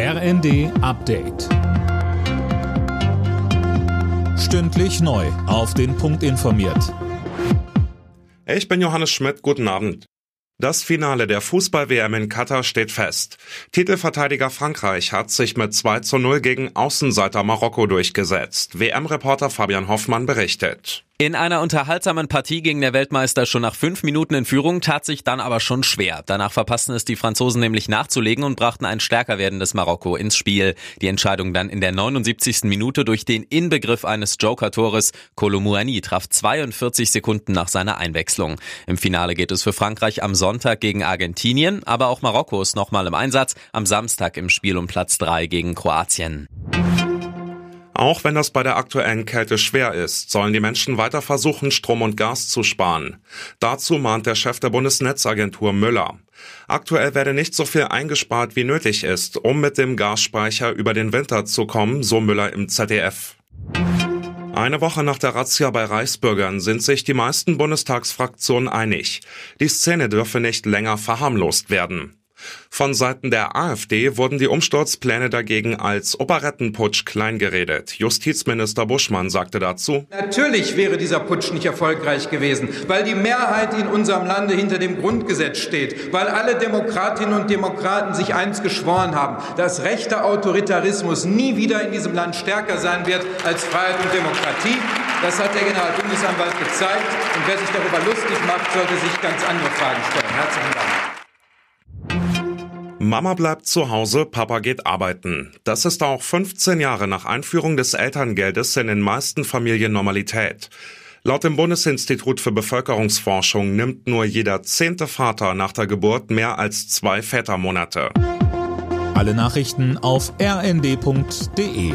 RND Update. Stündlich neu. Auf den Punkt informiert. Ich bin Johannes Schmidt. Guten Abend. Das Finale der Fußball-WM in Katar steht fest. Titelverteidiger Frankreich hat sich mit 2 zu 0 gegen Außenseiter Marokko durchgesetzt. WM-Reporter Fabian Hoffmann berichtet. In einer unterhaltsamen Partie ging der Weltmeister schon nach fünf Minuten in Führung, tat sich dann aber schon schwer. Danach verpassten es die Franzosen nämlich nachzulegen und brachten ein stärker werdendes Marokko ins Spiel. Die Entscheidung dann in der 79. Minute durch den Inbegriff eines Joker-Tores. Kolomouani traf 42 Sekunden nach seiner Einwechslung. Im Finale geht es für Frankreich am Sonntag gegen Argentinien, aber auch Marokko ist nochmal im Einsatz, am Samstag im Spiel um Platz 3 gegen Kroatien. Auch wenn das bei der aktuellen Kälte schwer ist, sollen die Menschen weiter versuchen, Strom und Gas zu sparen. Dazu mahnt der Chef der Bundesnetzagentur Müller. Aktuell werde nicht so viel eingespart, wie nötig ist, um mit dem Gasspeicher über den Winter zu kommen, so Müller im ZDF. Eine Woche nach der Razzia bei Reichsbürgern sind sich die meisten Bundestagsfraktionen einig. Die Szene dürfe nicht länger verharmlost werden. Von Seiten der AfD wurden die Umsturzpläne dagegen als Operettenputsch kleingeredet. Justizminister Buschmann sagte dazu, Natürlich wäre dieser Putsch nicht erfolgreich gewesen, weil die Mehrheit in unserem Lande hinter dem Grundgesetz steht, weil alle Demokratinnen und Demokraten sich eins geschworen haben, dass rechter Autoritarismus nie wieder in diesem Land stärker sein wird als Freiheit und Demokratie. Das hat der Generalbundesanwalt gezeigt. Und wer sich darüber lustig macht, sollte sich ganz andere Fragen stellen. Herzlichen Dank. Mama bleibt zu Hause, Papa geht arbeiten. Das ist auch 15 Jahre nach Einführung des Elterngeldes in den meisten Familien Normalität. Laut dem Bundesinstitut für Bevölkerungsforschung nimmt nur jeder zehnte Vater nach der Geburt mehr als zwei Vätermonate. Alle Nachrichten auf rnd.de